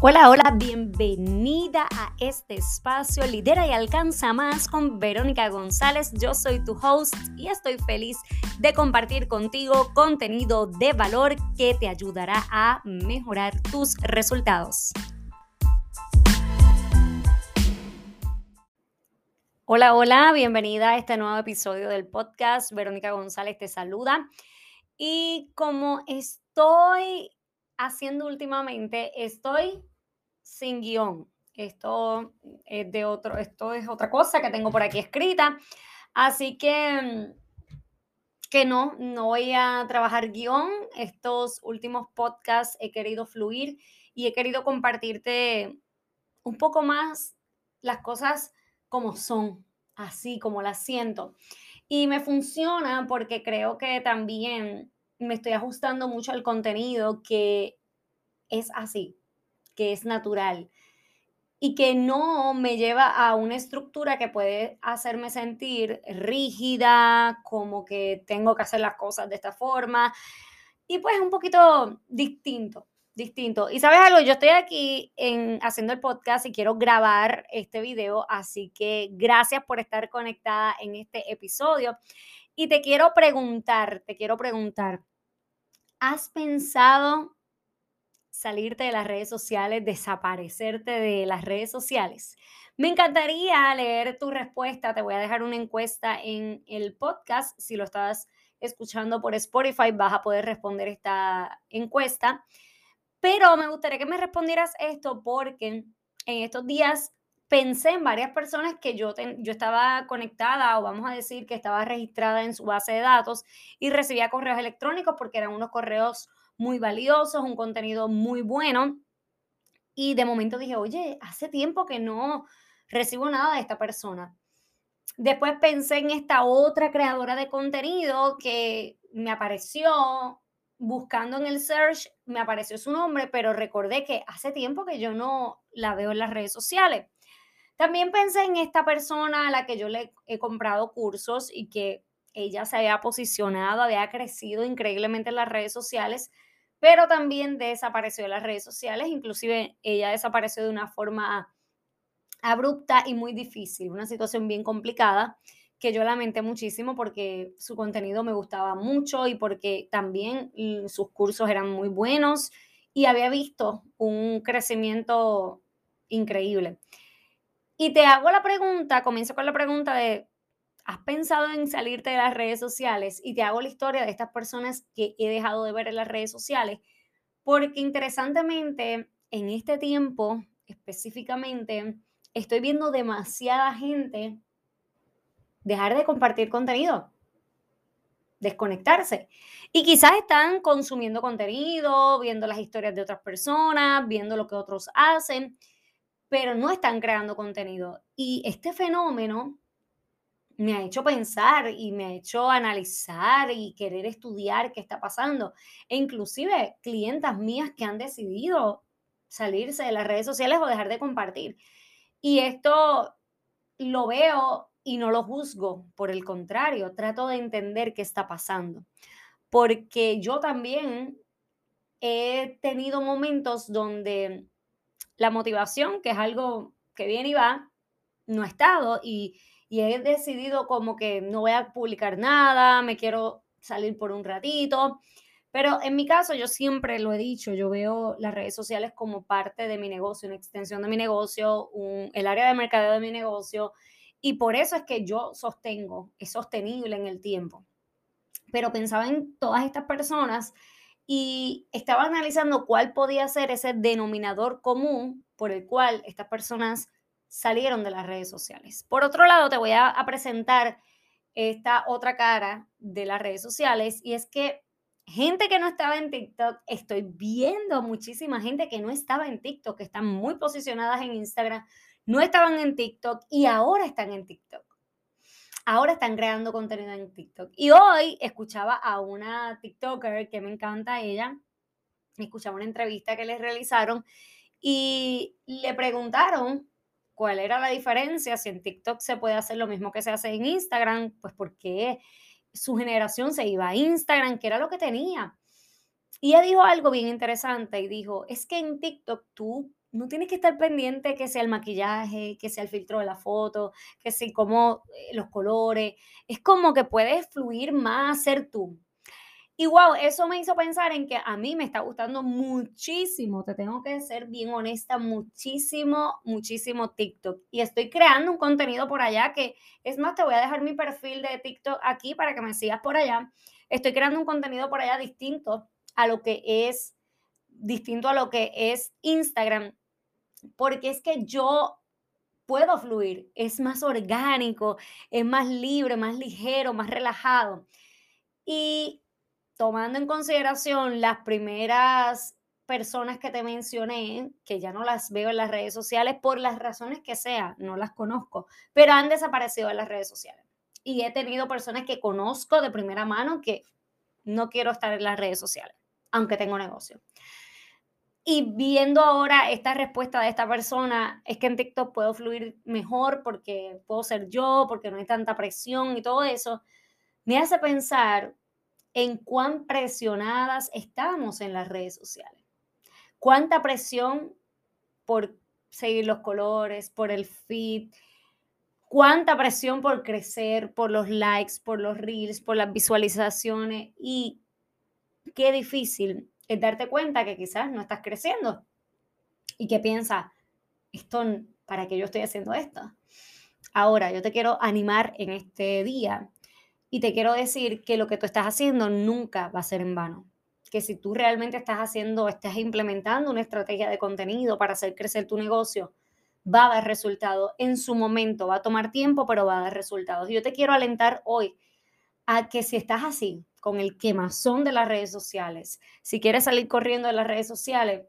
Hola, hola, bienvenida a este espacio Lidera y Alcanza Más con Verónica González. Yo soy tu host y estoy feliz de compartir contigo contenido de valor que te ayudará a mejorar tus resultados. Hola, hola, bienvenida a este nuevo episodio del podcast. Verónica González te saluda. Y como estoy haciendo últimamente, estoy sin guion. Esto es de otro, esto es otra cosa que tengo por aquí escrita. Así que que no, no voy a trabajar guion. Estos últimos podcasts he querido fluir y he querido compartirte un poco más las cosas como son, así como las siento. Y me funciona porque creo que también me estoy ajustando mucho al contenido que es así, que es natural y que no me lleva a una estructura que puede hacerme sentir rígida, como que tengo que hacer las cosas de esta forma. Y pues un poquito distinto, distinto. Y sabes algo, yo estoy aquí en, haciendo el podcast y quiero grabar este video, así que gracias por estar conectada en este episodio. Y te quiero preguntar, te quiero preguntar, ¿has pensado salirte de las redes sociales, desaparecerte de las redes sociales? Me encantaría leer tu respuesta. Te voy a dejar una encuesta en el podcast. Si lo estás escuchando por Spotify, vas a poder responder esta encuesta. Pero me gustaría que me respondieras esto porque en estos días pensé en varias personas que yo, yo estaba conectada o vamos a decir que estaba registrada en su base de datos y recibía correos electrónicos porque eran unos correos muy valiosos, un contenido muy bueno. Y de momento dije, oye, hace tiempo que no recibo nada de esta persona. Después pensé en esta otra creadora de contenido que me apareció buscando en el search, me apareció su nombre, pero recordé que hace tiempo que yo no la veo en las redes sociales. También pensé en esta persona a la que yo le he comprado cursos y que ella se había posicionado, había crecido increíblemente en las redes sociales, pero también desapareció de las redes sociales, inclusive ella desapareció de una forma abrupta y muy difícil, una situación bien complicada que yo lamenté muchísimo porque su contenido me gustaba mucho y porque también sus cursos eran muy buenos y había visto un crecimiento increíble. Y te hago la pregunta, comienzo con la pregunta de, ¿Has pensado en salirte de las redes sociales? Y te hago la historia de estas personas que he dejado de ver en las redes sociales, porque interesantemente, en este tiempo específicamente, estoy viendo demasiada gente dejar de compartir contenido, desconectarse. Y quizás están consumiendo contenido, viendo las historias de otras personas, viendo lo que otros hacen, pero no están creando contenido. Y este fenómeno me ha hecho pensar y me ha hecho analizar y querer estudiar qué está pasando. E inclusive clientas mías que han decidido salirse de las redes sociales o dejar de compartir. Y esto lo veo y no lo juzgo, por el contrario, trato de entender qué está pasando. Porque yo también he tenido momentos donde la motivación, que es algo que viene y va, no ha estado y y he decidido como que no voy a publicar nada, me quiero salir por un ratito. Pero en mi caso, yo siempre lo he dicho, yo veo las redes sociales como parte de mi negocio, una extensión de mi negocio, el área de mercadeo de mi negocio, y por eso es que yo sostengo, es sostenible en el tiempo. Pero pensaba en todas estas personas y estaba analizando cuál podía ser ese denominador común por el cual estas personas salieron de las redes sociales. Por otro lado, te voy a, presentar esta otra cara de las redes sociales y es que gente que no estaba en TikTok, estoy viendo muchísima gente que no estaba en TikTok, que están muy posicionadas en Instagram, no estaban en TikTok y ahora están en TikTok. Ahora están creando contenido en TikTok. Y hoy escuchaba a una TikToker que me encanta ella, escuchaba una entrevista que les realizaron y le preguntaron cuál era la diferencia, si en TikTok se puede hacer lo mismo que se hace en Instagram, pues porque su generación se iba a Instagram, que era lo que tenía. Y ella dijo algo bien interesante y dijo, es que en TikTok tú no tienes que estar pendiente que sea el maquillaje, que sea el filtro de la foto, que sea como eh, los colores. Es como que puedes fluir más, ser tú. Y wow, eso me hizo pensar en que a mí me está gustando muchísimo, te tengo que ser bien honesta, muchísimo, muchísimo TikTok. Y estoy creando un contenido por allá que, es más, te voy a dejar mi perfil de TikTok aquí para que me sigas por allá. Estoy creando un contenido por allá distinto a lo que es, distinto a lo que es Instagram, porque es que yo puedo fluir, es más orgánico, es más libre, más ligero, más relajado. Y tomando en consideración las primeras personas que te mencioné, que ya no las veo en las redes sociales por las razones que sea, no las conozco, pero han desaparecido en las redes sociales. Y he tenido personas que conozco de primera mano que no quiero estar en las redes sociales, aunque tengo negocio. Y viendo ahora esta respuesta de esta persona, es que en TikTok puedo fluir mejor porque puedo ser yo, porque no hay tanta presión y todo eso, me hace pensar en cuán presionadas estamos en las redes sociales. Cuánta presión por seguir los colores, por el feed, cuánta presión por crecer, por los likes, por los reels, por las visualizaciones y qué difícil es darte cuenta que quizás no estás creciendo y que piensas, esto, ¿para qué yo estoy haciendo esto? Ahora, yo te quiero animar en este día y te quiero decir que lo que tú estás haciendo nunca va a ser en vano. Que si tú realmente estás haciendo, estás implementando una estrategia de contenido para hacer crecer tu negocio, va a dar resultados. En su momento va a tomar tiempo, pero va a dar resultados. Yo te quiero alentar hoy a que si estás así, con el quemazón de las redes sociales, si quieres salir corriendo de las redes sociales,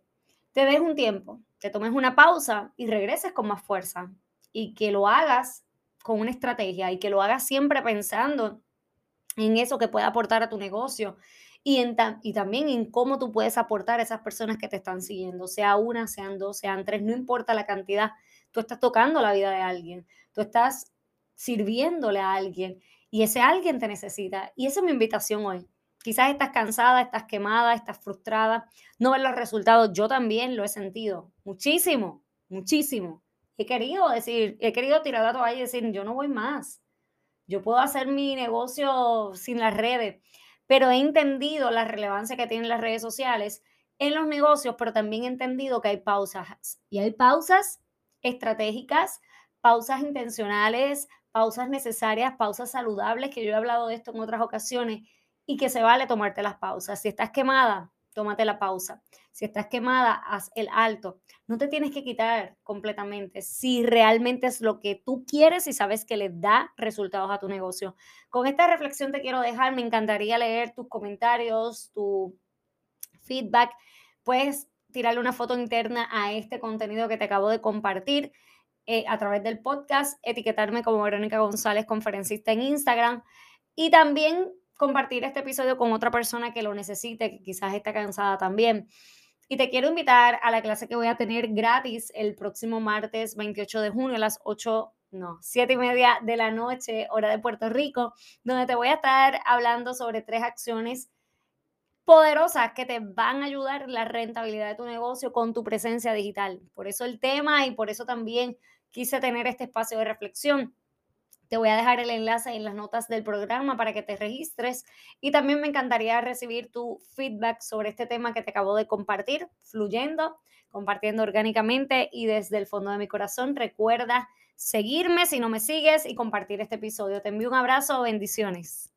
te des un tiempo, te tomes una pausa y regreses con más fuerza. Y que lo hagas con una estrategia y que lo hagas siempre pensando en eso que puede aportar a tu negocio y, en y también en cómo tú puedes aportar a esas personas que te están siguiendo, sea una, sean dos, sean tres, no importa la cantidad, tú estás tocando la vida de alguien, tú estás sirviéndole a alguien y ese alguien te necesita. Y esa es mi invitación hoy. Quizás estás cansada, estás quemada, estás frustrada, no ves los resultados. Yo también lo he sentido muchísimo, muchísimo. He querido decir, he querido tirar la toalla y decir, yo no voy más. Yo puedo hacer mi negocio sin las redes, pero he entendido la relevancia que tienen las redes sociales en los negocios, pero también he entendido que hay pausas. Y hay pausas estratégicas, pausas intencionales, pausas necesarias, pausas saludables, que yo he hablado de esto en otras ocasiones, y que se vale tomarte las pausas. Si estás quemada, tómate la pausa. Si estás quemada, haz el alto. No te tienes que quitar completamente si realmente es lo que tú quieres y sabes que le da resultados a tu negocio. Con esta reflexión te quiero dejar, me encantaría leer tus comentarios, tu feedback. Puedes tirarle una foto interna a este contenido que te acabo de compartir eh, a través del podcast, etiquetarme como Verónica González, conferencista en Instagram y también compartir este episodio con otra persona que lo necesite, que quizás está cansada también. Y te quiero invitar a la clase que voy a tener gratis el próximo martes 28 de junio a las 8, no, 7 y media de la noche, hora de Puerto Rico, donde te voy a estar hablando sobre tres acciones poderosas que te van a ayudar la rentabilidad de tu negocio con tu presencia digital. Por eso el tema y por eso también quise tener este espacio de reflexión. Te voy a dejar el enlace en las notas del programa para que te registres y también me encantaría recibir tu feedback sobre este tema que te acabo de compartir, fluyendo, compartiendo orgánicamente y desde el fondo de mi corazón. Recuerda seguirme si no me sigues y compartir este episodio. Te envío un abrazo, bendiciones.